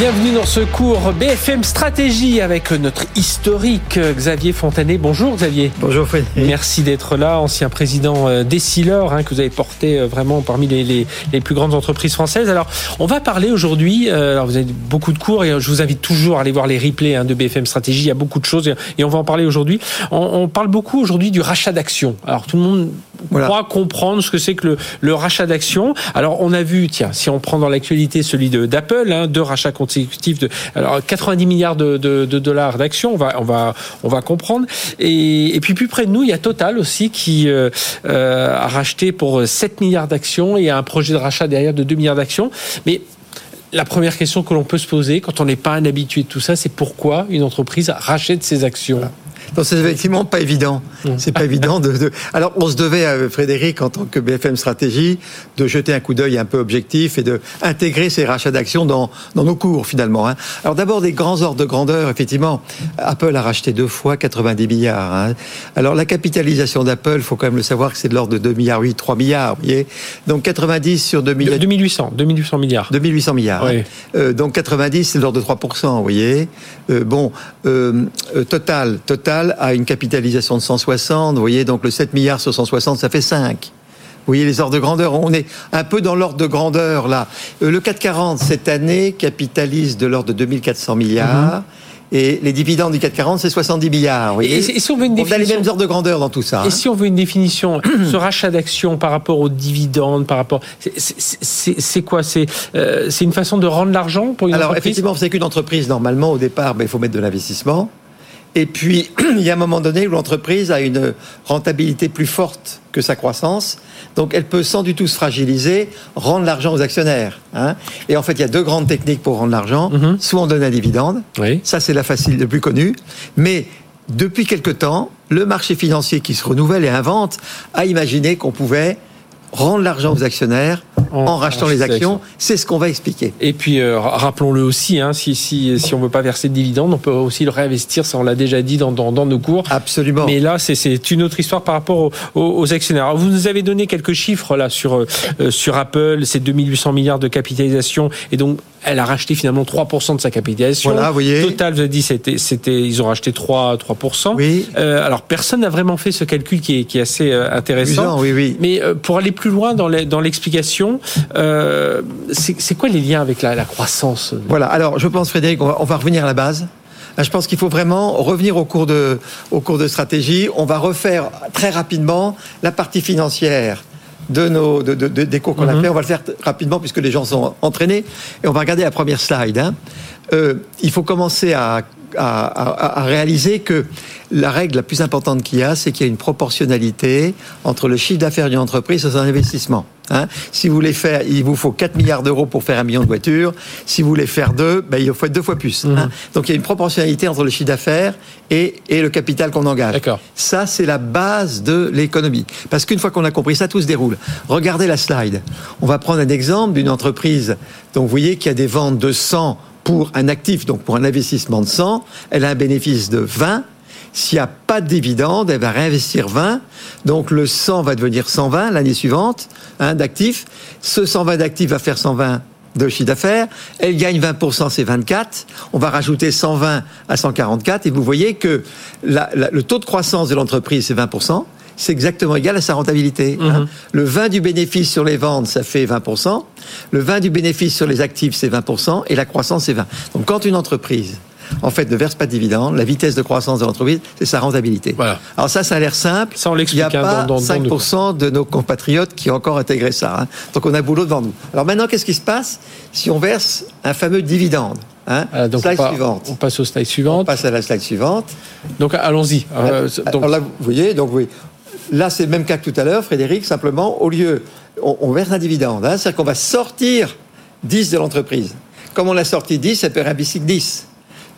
Bienvenue dans ce cours BFM Stratégie avec notre historique Xavier Fontanet. Bonjour Xavier. Bonjour Frédéric. Merci d'être là, ancien président euh, d'Essilor, hein, que vous avez porté euh, vraiment parmi les, les, les, plus grandes entreprises françaises. Alors, on va parler aujourd'hui, euh, alors vous avez beaucoup de cours et je vous invite toujours à aller voir les replays hein, de BFM Stratégie, il y a beaucoup de choses et on va en parler aujourd'hui. On, on, parle beaucoup aujourd'hui du rachat d'actions. Alors, tout le monde voilà. croit comprendre ce que c'est que le, le rachat d'actions. Alors, on a vu, tiens, si on prend dans l'actualité celui d'Apple, hein, deux rachats de alors 90 milliards de, de, dollars d'actions, on va on va on va comprendre. Et, et, puis plus près de nous, il y a Total aussi qui euh, euh, a racheté pour 7 milliards d'actions et a un projet de rachat derrière de 2 milliards d'actions. Mais la première question que l'on peut se poser quand on n'est pas un habitué de tout ça, c'est pourquoi une entreprise rachète ses actions? Donc c'est effectivement pas évident. C'est pas évident de, de, Alors on se devait, à Frédéric, en tant que BFM Stratégie, de jeter un coup d'œil un peu objectif et de intégrer ces rachats d'actions dans, dans nos cours finalement. Hein. Alors d'abord des grands ordres de grandeur. Effectivement, Apple a racheté deux fois 90 milliards. Hein. Alors la capitalisation d'Apple, faut quand même le savoir que c'est de l'ordre de 2 milliards 8, 3 milliards. Vous voyez Donc 90 sur 2 milliards. 2800, 2800 milliards. 2800 milliards. Oui. Hein. Euh, donc 90, c'est de l'ordre de 3 vous voyez. Euh, bon, euh, total, total a une capitalisation de 160. Vous voyez, donc le 7 milliards sur 160, ça fait 5. Vous voyez les ordres de grandeur. On est un peu dans l'ordre de grandeur là. Le 440 cette année capitalise de l'ordre de 2400 milliards. Mm -hmm. Et les dividendes du 440, c'est 70 milliards. Vous voyez et, et si on veut une définition, on a les mêmes ordres de grandeur dans tout ça. Et hein. si on veut une définition, ce rachat d'actions par rapport aux dividendes, par rapport, c'est quoi? C'est euh, c'est une façon de rendre l'argent pour une Alors, entreprise? effectivement, c'est qu'une entreprise normalement au départ, ben, il faut mettre de l'investissement. Et puis, il y a un moment donné où l'entreprise a une rentabilité plus forte que sa croissance. Donc, elle peut sans du tout se fragiliser, rendre l'argent aux actionnaires. Hein. Et en fait, il y a deux grandes techniques pour rendre l'argent. Mm -hmm. Soit on donne un dividende. Oui. Ça, c'est la facile, le plus connue. Mais depuis quelque temps, le marché financier qui se renouvelle et invente a imaginé qu'on pouvait rendre l'argent aux actionnaires en, en rachetant les actions. C'est ce qu'on va expliquer. Et puis, euh, rappelons-le aussi, hein, si, si, si on ne veut pas verser de dividendes, on peut aussi le réinvestir, ça on l'a déjà dit dans, dans, dans, nos cours. Absolument. Mais là, c'est une autre histoire par rapport aux, aux, aux, actionnaires. Alors, vous nous avez donné quelques chiffres là sur, euh, sur Apple, c'est 2800 milliards de capitalisation, et donc elle a racheté finalement 3% de sa capitalisation. Voilà, vous voyez. Total, vous avez dit, c'était, c'était, ils ont racheté 3, 3%. Oui. Euh, alors, personne n'a vraiment fait ce calcul qui est, qui est assez intéressant. Amusant, oui, oui. Mais pour aller plus loin dans l'explication, euh, c'est quoi les liens avec la, la, croissance Voilà, alors je pense Frédéric, on va, on va revenir à la base. Je pense qu'il faut vraiment revenir au cours, de, au cours de stratégie. On va refaire très rapidement la partie financière de nos, de, de, des cours qu'on mm -hmm. a fait. On va le faire rapidement puisque les gens sont entraînés. Et on va regarder la première slide. Hein. Euh, il faut commencer à, à, à, à, réaliser que la règle la plus importante qu'il y a, c'est qu'il y a une proportionnalité entre le chiffre d'affaires d'une entreprise et son investissement. Hein. Si vous voulez faire, il vous faut 4 milliards d'euros pour faire un million de voitures. Si vous voulez faire deux, ben, il faut être deux fois plus. Mmh. Hein. Donc il y a une proportionnalité entre le chiffre d'affaires et, et, le capital qu'on engage. Ça, c'est la base de l'économie. Parce qu'une fois qu'on a compris ça, tout se déroule. Regardez la slide. On va prendre un exemple d'une entreprise. Donc vous voyez qu'il y a des ventes de 100 pour un actif, donc pour un investissement de 100. Elle a un bénéfice de 20. S'il n'y a pas de dividende, elle va réinvestir 20. Donc le 100 va devenir 120 l'année suivante hein, d'actifs. Ce 120 d'actifs va faire 120 de chiffre d'affaires. Elle gagne 20%, c'est 24. On va rajouter 120 à 144. Et vous voyez que le taux de croissance de l'entreprise, c'est 20%. C'est exactement égal à sa rentabilité. Mhm. Hein. Le 20 du bénéfice sur les ventes, ça fait 20%. Le 20 du bénéfice sur les actifs, c'est 20%. Et la croissance, c'est 20. Donc quand une entreprise en fait, ne verse pas de dividendes. La vitesse de croissance de l'entreprise, c'est sa rentabilité. Voilà. Alors ça, ça a l'air simple. Ça, on Il n'y a hein, pas dans, dans, 5% de nos compatriotes qui ont encore intégré ça. Hein. Donc on a boulot devant nous. Alors maintenant, qu'est-ce qui se passe si on verse un fameux dividende Hein? Euh, donc slide on, suivante. on passe au slide suivante. On passe à la slide suivante. Donc allons-y. Euh, donc... Alors là, vous voyez, donc oui. Là, c'est le même cas que tout à l'heure, Frédéric. Simplement, au lieu, on, on verse un dividende. Hein, C'est-à-dire qu'on va sortir 10 de l'entreprise. Comme on a sorti 10, ça peut être un bicycle 10.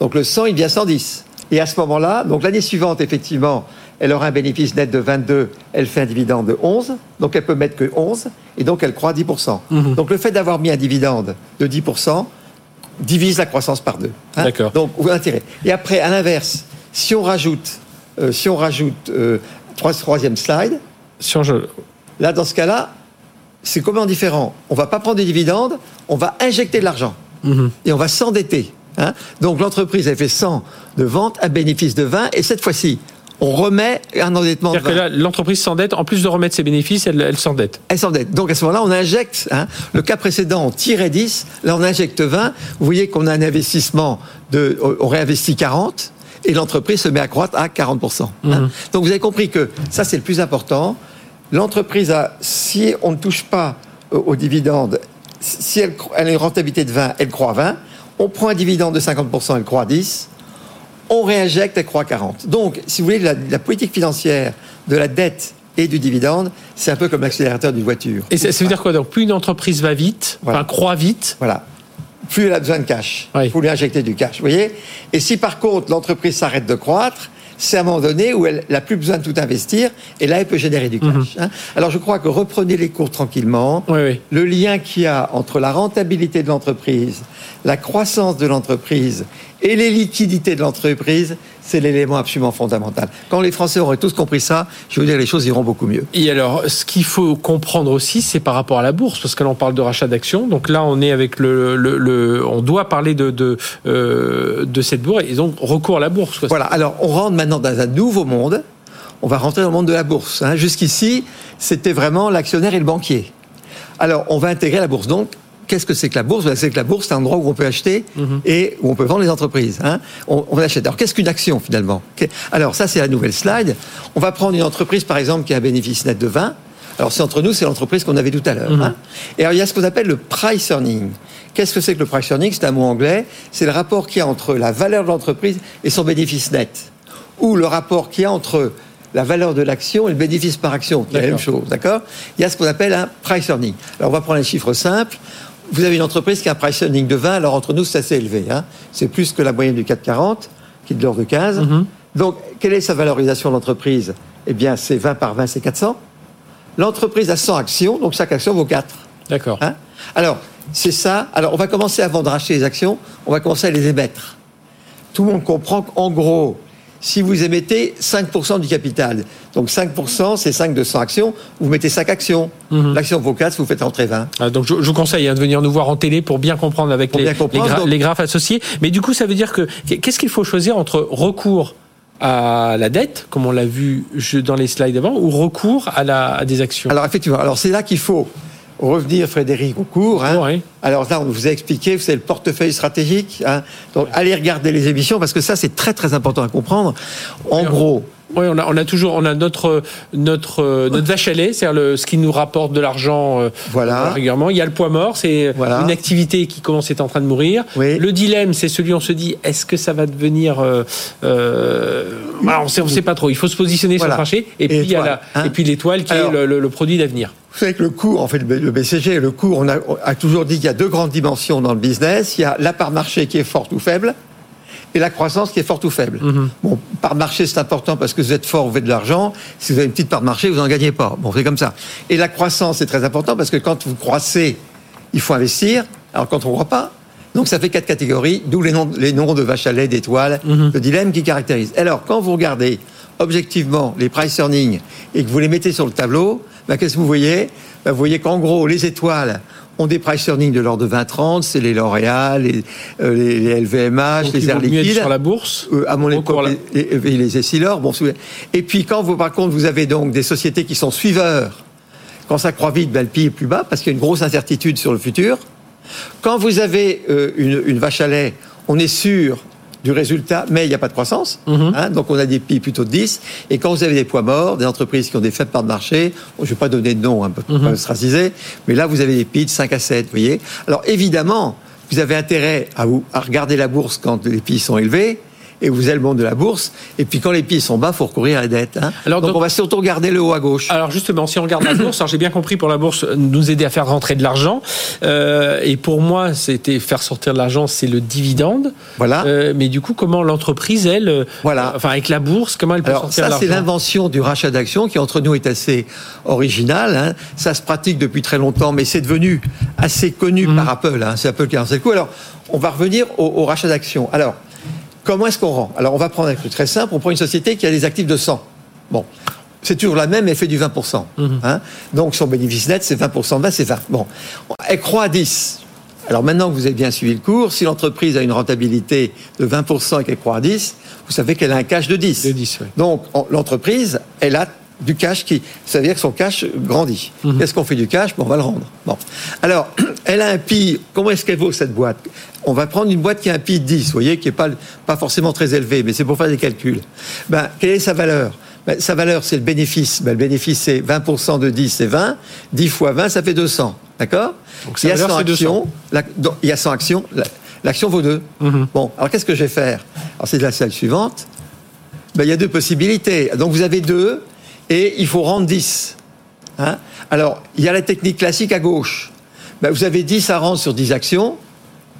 Donc le 100, il devient 110. Et à ce moment-là, donc l'année suivante, effectivement, elle aura un bénéfice net de 22, elle fait un dividende de 11, donc elle peut mettre que 11, et donc elle croît 10%. Mhm. Donc le fait d'avoir mis un dividende de 10% divise la croissance par deux. Hein. D'accord. Donc, vous intérêt. Et après, à l'inverse, si on rajoute, euh, si on rajoute euh, troisième slide, on... là, dans ce cas-là, c'est comment différent On va pas prendre des dividendes, on va injecter de l'argent mhm. et on va s'endetter. Hein. Donc l'entreprise a fait 100 de ventes à bénéfice de 20 et cette fois-ci, on remet un endettement. C'est-à-dire que là, l'entreprise s'endette, en plus de remettre ses bénéfices, elle, s'endette. Elle s'endette. Donc à ce moment-là, on injecte. Hein, le cas précédent, on tirait 10, là on injecte 20. Vous voyez qu'on a un investissement de, on réinvestit 40 et l'entreprise se met à croître à 40%. Hein. Mhm. Donc vous avez compris que ça c'est le plus important. L'entreprise a, si on ne touche pas aux dividendes, si elle, elle a une rentabilité de 20, elle croît 20. On prend un dividende de 50%, elle croît 10 on réinjecte, elle croît 40. Donc, si vous voulez, la, politique financière de la dette et du dividende, c'est un peu comme l'accélérateur d'une voiture. Et ça, veut dire quoi? Donc, plus une entreprise va vite, enfin, croît vite. Voilà. Plus elle a besoin de cash. Il faut lui injecter du cash. Vous voyez Et si par contre l'entreprise s'arrête de croître, c'est à un moment donné où elle n'a plus besoin de tout investir, et là, elle peut générer du cash. Mhm. Hein. Alors, je crois que reprenez les cours tranquillement. Le lien qu'il y a entre la rentabilité de l'entreprise, la croissance de l'entreprise et les liquidités de l'entreprise, c'est l'élément absolument fondamental. Quand les Français auraient tous compris ça, je veux dire, les choses iront beaucoup mieux. Et alors, ce qu'il faut comprendre aussi, c'est par rapport à la bourse, parce que là, on parle de rachat d'actions. Donc là, on est avec le, le, on doit parler de de, euh, de cette bourse et donc recours à la bourse. Voilà. Alors, on rentre maintenant dans un nouveau monde. On va rentrer dans le monde de la bourse. Hein. Jusqu'ici, c'était vraiment l'actionnaire et le banquier. Alors, on va intégrer la bourse. Donc, qu'est-ce que c'est que la bourse? C'est que la bourse, c'est un endroit où on peut acheter mhm. et où on peut vendre les entreprises. Hein. on, on, achète. Alors, qu'est-ce qu'une action finalement? Alors, ça, c'est la nouvelle slide. On va prendre une entreprise, par exemple, qui a un bénéfice net de 20. Alors, c'est entre nous, c'est l'entreprise qu'on avait tout à l'heure. Mhm. Hein. Et alors, il y a ce qu'on appelle le price earning. Qu'est-ce que c'est que le price earning? C'est un mot anglais. C'est le rapport qu'il y a entre la valeur de l'entreprise et son bénéfice net. Ou le rapport qu'il y a entre la valeur de l'action et le bénéfice par action, c'est la même chose, d'accord? Il y a ce qu'on appelle un price earning. Alors on va prendre un chiffre simple vous avez une entreprise qui a un price earning de 20, alors entre nous, c'est assez élevé. Hein. C'est plus que la moyenne du 440, qui est de l'ordre de 15. Mhm. Donc, quelle est sa valorisation d'entreprise Eh bien, c'est 20 par 20, c'est 400. L'entreprise a 100 actions, donc chaque action vaut 4. D'accord. Hein? Alors, c'est ça. Alors, on va commencer, avant de racheter les actions, on va commencer à les émettre. Tout le monde comprend qu'en gros, si vous émettez 5% du capital. Donc 5%, c'est 5 de 100 actions. Vous mettez 5 actions. Mhm. L'action vaut 4, vous faites entrer 20. Ah, donc je, vous conseille hein, de venir nous voir en télé pour bien comprendre avec les, les, graphes associés. Mais du coup, ça veut dire que qu'est-ce qu'il faut choisir entre recours à la dette, comme on l'a vu dans les slides avant, ou recours à, la, à des actions? Alors effectivement, alors c'est là qu'il faut revenir, Frédéric, au cours. Hein. Alors là, on vous a expliqué, c'est le portefeuille stratégique. Hein. Donc, allez regarder les émissions parce que ça, c'est très très important à comprendre. En gros, oui, on a, on a toujours, on a notre notre notre vache à lait, c'est-à-dire ce qui nous rapporte de l'argent euh, voilà. régulièrement. Il y a le poids mort, c'est une activité qui commence à être en train de mourir. Le dilemme, c'est celui où on se dit, est-ce que ça va devenir euh, euh on sait, on sait pas trop. Il faut se positionner sur le marché. Et, puis il y a la, hein. et puis l'étoile qui est le, le, produit d'avenir. Vous savez que le cours, en fait, le BCG, le cours, on a, on a toujours dit qu'il y a deux grandes dimensions dans le business. Il y a la part marché qui est forte ou faible et la croissance qui est forte ou faible. Mhm. Bon, part de marché, c'est important parce que vous êtes fort, vous faites de l'argent. Si vous avez une petite part de marché, vous n'en gagnez pas. Bon, c'est comme ça. Et la croissance, c'est très important parce que quand vous croissez, il faut investir. Alors quand on ne croit pas, donc ça fait quatre catégories, d'où les noms, les noms de vaches à lait, d'étoiles, mhm. de dilemme qui caractérisent. Alors quand vous regardez objectivement les price earnings et que vous les mettez sur le tableau, ben, qu'est-ce que vous voyez ben, Vous voyez qu'en gros, les étoiles, ont des price earnings de l'ordre de 20-30, c'est les L'Oréal, les, euh, les, LVMH, les Air Liquide. sur la bourse euh, À mon époque, les, les, les Essilor. Bon, et puis quand vous, par contre, vous avez donc des sociétés qui sont suiveurs, quand ça croît vite, ben, le pied est plus bas parce qu'il y a une grosse incertitude sur le futur. Quand vous avez euh, une, une vache à lait, on est sûr du résultat, mais il n'y a pas de croissance. Mhm. Hein, donc on a des PIB plutôt de 10. Et quand vous avez des poids morts, des entreprises qui ont des faibles parts de marché, je ne vais pas donner de nom, un peu mm mais là vous avez des PIB de 5 à 7, vous voyez. Alors évidemment, vous avez intérêt à, vous, à regarder la bourse quand les PIB sont élevés et vous avez le monde de la bourse. Et puis quand les pieds sont bas, faut recourir à la dette. Hein. Alors, donc, on va surtout regarder le haut à gauche. Alors justement, si on regarde la bourse, alors j'ai bien compris pour la bourse nous aider à faire rentrer de l'argent. Euh, et pour moi, c'était faire sortir de l'argent, c'est le dividende. Voilà. Euh, mais du coup, comment l'entreprise, elle, euh, voilà. enfin avec la bourse, comment elle peut sortir de l'argent? Ça, c'est l'invention du rachat d'actions qui entre nous est assez original. Hein. Ça se pratique depuis très longtemps, mais c'est devenu assez connu mmh. par Apple. Hein. C'est Apple qui a lancé le coup. Alors, on va revenir au, au rachat d'actions. Alors. Comment est-ce qu'on rend Alors, on va prendre un truc très simple. On prend une société qui a des actifs de 100. Bon. C'est toujours la même, elle fait du 20%. Mhm. Hein. Donc, son bénéfice net, c'est 20% de base, c'est 20. Bon. Elle croît à 10. Alors maintenant que vous avez bien suivi le cours, si l'entreprise a une rentabilité de 20% et qu'elle croît à 10, vous savez qu'elle a un cash de 10. De 10 oui. Donc l'entreprise, elle a du cash qui, ça veut dire que son cash grandit. Mhm. Qu'est-ce qu'on fait du cash? Bon, On va le rendre. Bon. Alors, elle a un PI. Comment est-ce qu'elle vaut cette boîte? On va prendre une boîte qui a un PI de 10, vous voyez, qui n'est pas, pas forcément très élevé, mais c'est pour faire des calculs. Ben, quelle est sa valeur? Ben, Sa valeur, c'est le bénéfice. Ben, le bénéfice, c'est 20% de 10, c'est 20. 10 fois 20, ça fait 200. D'accord? Il, y a 100 actions, il y a 100 actions. L'action vaut 2. Mhm. Bon, alors qu'est-ce que je vais faire? Alors, c'est la salle suivante. Ben, il y a deux possibilités. Donc, vous avez deux et il faut rendre 10. Hein Alors, il y a la technique classique à gauche. Ben, vous avez 10 à rendre sur 10 actions,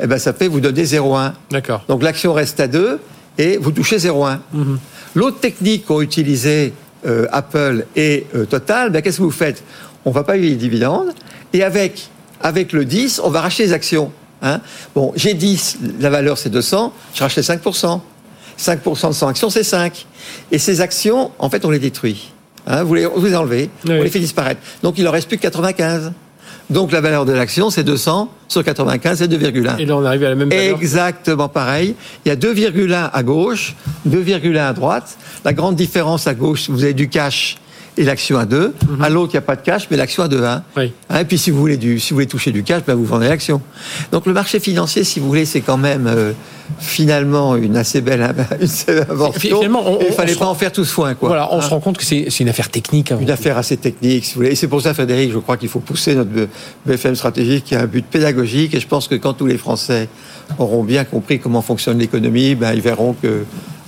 et eh ben, ça fait vous donner 0,1. D'accord. Donc l'action reste à 2 et vous touchez 0,1. Mhm. L'autre technique qu'ont utilisé euh, Apple et euh, Total, ben, qu'est-ce que vous faites? On ne va pas payer les dividendes et avec, avec le 10, on va racheter les actions. Hein bon, j'ai 10, la valeur c'est 200, je rachète 5%. 5% de 100 actions, c'est 5. Et ces actions, en fait, on les détruit. Hein, vous, les, vous enlevez, on les fait disparaître. Donc il en reste plus que 95. Donc la valeur de l'action, c'est 200 sur 95, c'est 2,1. Et là, on arrive à la même valeur. Exactement pareil. Il y a 2,1 à gauche, 2,1 à droite. La grande différence à gauche, vous avez du cash et l'action à 2. Mhm. À l'autre, il n'y a pas de cash, mais l'action à 2. Hein. Oui. Hein, et puis, si vous voulez, du, si vous voulez toucher du cash, ben, vous vendez l'action. Donc, le marché financier, si vous voulez, c'est quand même euh, finalement une assez belle, invention. il ne fallait pas en faire tout ce foin. Quoi. Voilà, on se hein. rend compte que c'est une affaire technique. Une affaire assez technique, si vous voulez. Et c'est pour ça, Frédéric, je crois qu'il faut pousser notre BFM stratégique qui a un but pédagogique. Et je pense que quand tous les Français auront bien compris comment fonctionne l'économie, ben, ils verront que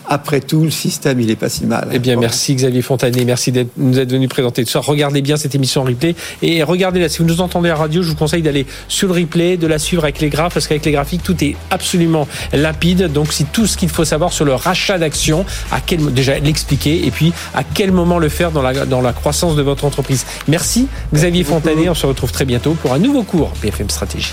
après tout, le système, il est pas si mal. Eh bien, merci Xavier Fontanet, merci de nous être venu présenter tout ça. Regardez bien cette émission en replay et regardez-la. Si vous nous entendez à la radio, je vous conseille d'aller sur le replay, de la suivre avec les graphes, parce qu'avec les graphiques, tout est absolument limpide. Donc, c'est tout ce qu'il faut savoir sur le rachat d'actions, à quel déjà l'expliquer et puis à quel moment le faire dans la, dans la croissance de votre entreprise. Merci Xavier Fontanet. On se retrouve très bientôt pour un nouveau cours BFM Stratégie.